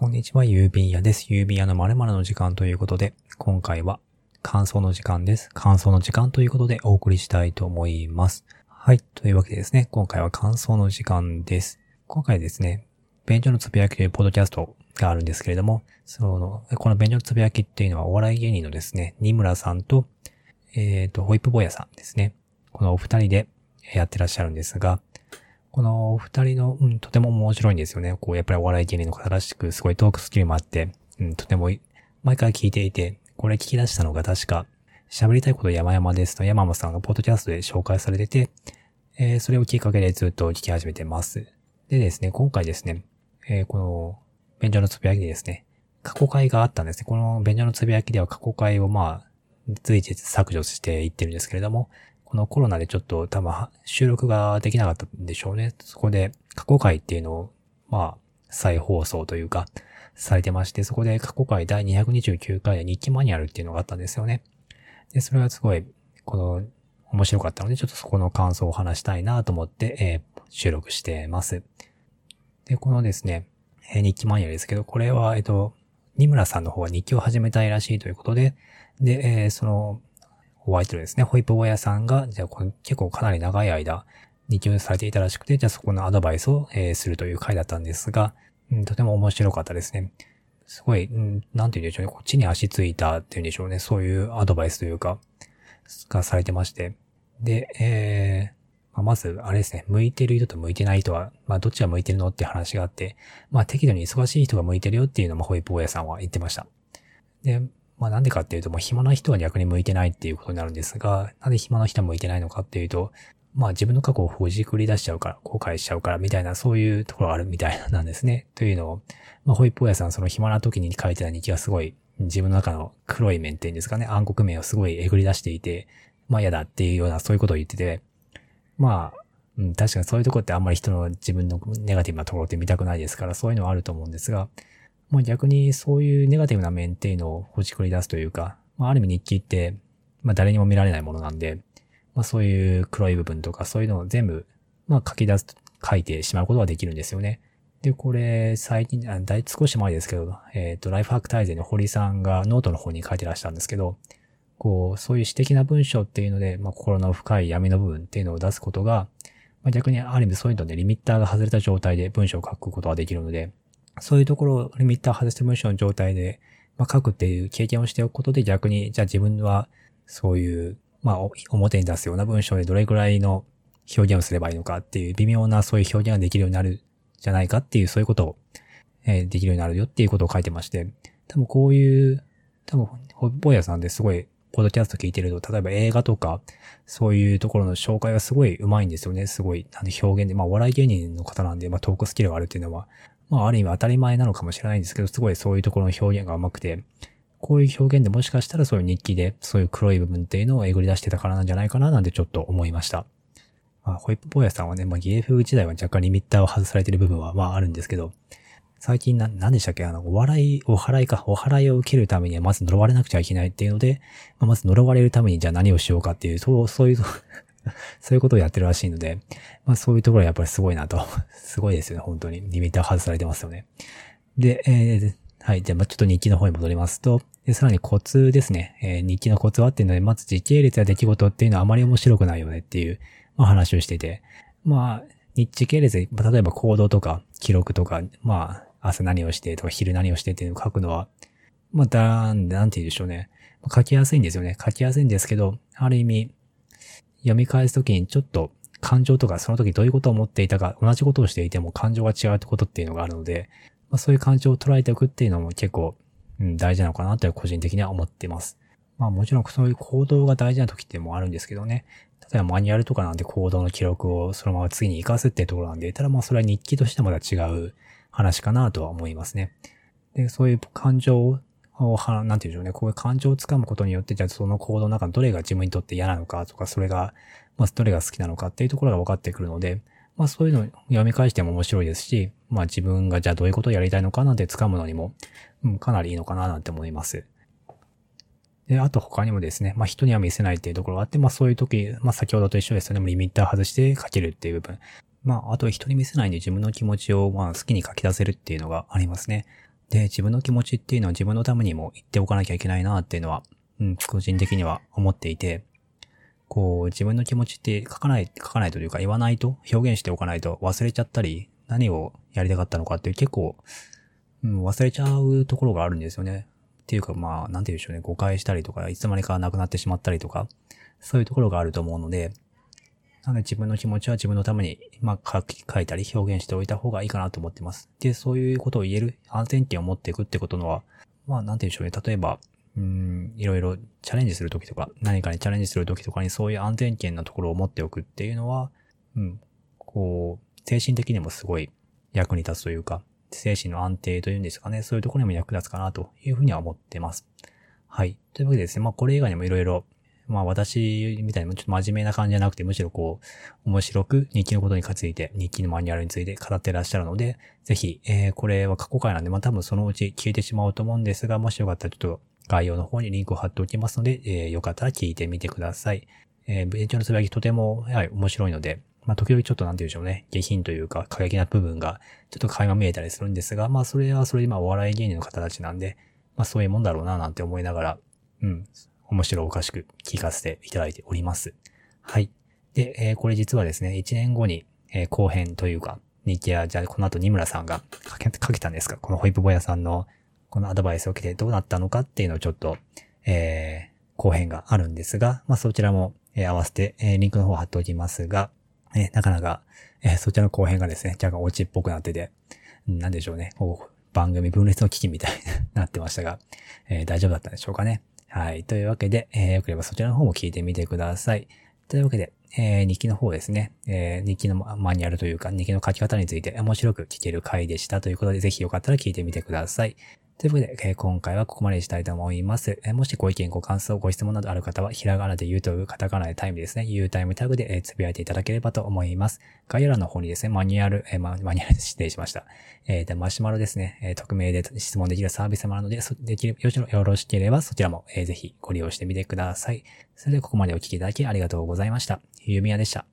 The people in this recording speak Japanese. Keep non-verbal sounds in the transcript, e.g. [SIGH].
こんにちは、郵便屋です。郵便屋の〇〇の時間ということで、今回は感想の時間です。感想の時間ということでお送りしたいと思います。はい。というわけでですね、今回は感想の時間です。今回ですね、便所のつぶやきというポッドキャストがあるんですけれども、その、この便所のつぶやきっていうのはお笑い芸人のですね、二村さんと、えっ、ー、と、ホイップボヤさんですね。このお二人でやってらっしゃるんですが、このお二人の、うん、とても面白いんですよね。こう、やっぱりお笑い芸人の方らしく、すごいトークスキルもあって、うん、とても、毎回聞いていて、これ聞き出したのが確か、喋りたいこと山々ですと山本さんがポッドキャストで紹介されてて、えー、それをきっかけでずっと聞き始めてます。でですね、今回ですね、えー、この、便所のつぶやきでですね、過去回があったんですね。この便所のつぶやきでは過去回をまあ、随時削除していってるんですけれども、このコロナでちょっと多分収録ができなかったんでしょうね。そこで過去回っていうのを、まあ、再放送というか、されてまして、そこで過去回第229回で日記マニュアルっていうのがあったんですよね。で、それはすごい、この、面白かったので、ちょっとそこの感想を話したいなと思って、えー、収録してます。で、このですね、えー、日記マニュアルですけど、これは、えっと、二村さんの方は日記を始めたいらしいということで、で、えー、その、ホワイトですね、ホイップボヤさんが、じゃあこれ結構かなり長い間、日記をされていたらしくて、じゃあそこのアドバイスを、えー、するという回だったんですが、うん、とても面白かったですね。すごい、うん、なんて言うんでしょうね、こっちに足ついたっていうんでしょうね、そういうアドバイスというか、がされてまして。で、えー、まあ、まず、あれですね、向いてる人と向いてない人は、まあ、どっちが向いてるのって話があって、まあ、適度に忙しい人が向いてるよっていうのも、ホイップ親さんは言ってました。で、まあ、なんでかっていうと、もう暇な人は逆に向いてないっていうことになるんですが、なんで暇な人は向いてないのかっていうと、まあ自分の過去をほじくり出しちゃうから、後悔しちゃうからみたいな、そういうところがあるみたいなんですね。というのを、まあホイップ親さんその暇な時に書いてた日記はすごい自分の中の黒い面っていうんですかね、暗黒面をすごいえぐり出していて、まあ嫌だっていうようなそういうことを言ってて、まあ、うん、確かにそういうとこってあんまり人の自分のネガティブなところって見たくないですから、そういうのはあると思うんですが、まあ逆にそういうネガティブな面っていうのをほじくり出すというか、まあある意味日記って、まあ誰にも見られないものなんで、まあそういう黒い部分とかそういうのを全部、まあ書き出す、書いてしまうことができるんですよね。で、これ、最近、あだい少し前ですけど、えっ、ー、と、ライフハック大全の堀さんがノートの方に書いてらしゃるんですけど、こう、そういう私的な文章っていうので、まあ、心の深い闇の部分っていうのを出すことが、まあ、逆にある意味そういうのでリミッターが外れた状態で文章を書くことができるので、そういうところをリミッター外した文章の状態で、まあ、書くっていう経験をしておくことで逆に、じゃあ自分はそういう、まあ、表に出すような文章でどれくらいの表現をすればいいのかっていう微妙なそういう表現ができるようになるじゃないかっていうそういうことを、え、できるようになるよっていうことを書いてまして、多分こういう、多分、ホッポーヤさんですごいポッドキャスト聞いてると、例えば映画とか、そういうところの紹介がすごい上手いんですよね。すごい、あの表現で、まあ、お笑い芸人の方なんで、まあ、トークスキルがあるっていうのは、まあ、ある意味当たり前なのかもしれないんですけど、すごいそういうところの表現が上手くて、こういう表現でもしかしたらそういう日記で、そういう黒い部分っていうのをえぐり出してたからなんじゃないかななんてちょっと思いました。まあ、ホイップ坊やさんはね、まあ、ゲーフ時代は若干リミッターを外されてる部分は、まあ、あるんですけど、最近な、何でしたっけ？あの、お笑い、お払いか、お払いを受けるためにはまず呪われなくちゃいけないっていうので、まあ、まず呪われるためにじゃあ何をしようかっていう、そう、そういう [LAUGHS] そういうことをやってるらしいので、まあそういうところはやっぱりすごいなと。[LAUGHS] すごいですよね、本当に。リミッター外されてますよね。で、えー、はい。じゃあ、ちょっと日記の方に戻りますと、でさらにコツですね。えー、日記のコツはっていうので、まず時系列や出来事っていうのはあまり面白くないよねっていう、まあ話をしてて、まあ、日時系列で、例えば行動とか記録とか、まあ、朝何をしてとか昼何をしてっていうのを書くのは、まあ、だん、なんて言うんでしょうね。書きやすいんですよね。書きやすいんですけど、ある意味、読み返すときにちょっと感情とかその時どういうことを思っていたか、同じことをしていても感情が違うってことっていうのがあるので、まあ、そういう感情を捉えておくっていうのも結構、うん、大事なのかなと個人的には思っています。まあもちろんそういう行動が大事な時ってもあるんですけどね。例えばマニュアルとかなんで行動の記録をそのまま次に活かすっていうところなんで、ただまあそれは日記としてまた違う話かなとは思いますね。で、そういう感情を、なんて言うんでしょうね。こういう感情をつかむことによって、じゃあその行動の中のどれが自分にとって嫌なのかとか、それが、まあどれが好きなのかっていうところが分かってくるので、まあそういうのを読み返しても面白いですし、まあ自分がじゃあどういうことをやりたいのかなんて掴むのにも、うん、かなりいいのかななんて思います。で、あと他にもですね、まあ人には見せないっていうところがあって、まあそういう時、まあ先ほどと一緒ですよね、リミッター外して書けるっていう部分。まああと人に見せないんで自分の気持ちをまあ好きに書き出せるっていうのがありますね。で、自分の気持ちっていうのは自分のためにも言っておかなきゃいけないなっていうのは、うん、個人的には思っていて、こう、自分の気持ちって書かない、書かないというか言わないと、表現しておかないと忘れちゃったり、何をやりたかったのかっていう結構、うん、忘れちゃうところがあるんですよね。っていうか、まあ、なんて言うんでしょうね、誤解したりとか、いつの間にかなくなってしまったりとか、そういうところがあると思うので、なので自分の気持ちは自分のために、まあ、書き、書いたり表現しておいた方がいいかなと思ってます。で、そういうことを言える安全点を持っていくってことのは、まあ、なんて言うんでしょうね。例えば、うん、いろいろチャレンジするときとか、何かにチャレンジするときとかにそういう安全圏のところを持っておくっていうのは、うん、こう、精神的にもすごい役に立つというか、精神の安定というんですかね、そういうところにも役立つかなというふうには思ってます。はい。というわけでですね、まあこれ以外にもいろいろ、まあ私みたいにちょっと真面目な感じじゃなくて、むしろこう、面白く日記のことについて、日記のマニュアルについて語ってらっしゃるので、ぜひ、えー、これは過去回なんで、まあ多分そのうち聞いてしまうと思うんですが、もしよかったらちょっと概要の方にリンクを貼っておきますので、えー、よかったら聞いてみてください。えー、勉強のつぶやきとても、やはい、面白いので、まあ、時々ちょっとなんて言うんでしょうね、下品というか過激な部分が、ちょっと垣間見えたりするんですが、まあ、それはそれでまあ、お笑い芸人の方たちなんで、まあ、そういうもんだろうな、なんて思いながら、うん、面白おかしく聞かせていただいております。はい。で、えー、これ実はですね、1年後に、えー、後編というか、日記や、じゃあこの後二村さんがかけ、かけたんですか？このホイップボヤさんのこのアドバイスを受けてどうなったのかっていうのをちょっと、えー、後編があるんですが、まあ、そちらも、えー、合わせて、えー、リンクの方貼っておきますが、えー、なかなか、えー、そちらの後編がですね、若干オチっぽくなってて、なんでしょうね、こう、番組分裂の危機みたいになってましたが、えー、大丈夫だったんでしょうかね。はい。というわけで、えー、よければそちらの方も聞いてみてください。というわけで、えー、日記の方ですね、えー、日記のマニュアルというか、日記の書き方について面白く聞ける回でしたということで、ぜひよかったら聞いてみてください。ということで、えー、今回はここまでにしたいと思います。えー、もしご意見、ご感想、ご質問などある方は、ひらがなで言うというカタカナでタイムですね、言うタイムタグで、えー、つぶやいていただければと思います。概要欄の方にですね、マニュアル、えー、マニュアルで指定しました。えー、で、マシュマロですね、えー、匿名で質問できるサービスもあるので、そできる、よろしければそちらも、えー、ぜひご利用してみてください。それではここまでお聞きいただきありがとうございました。ゆみやでした。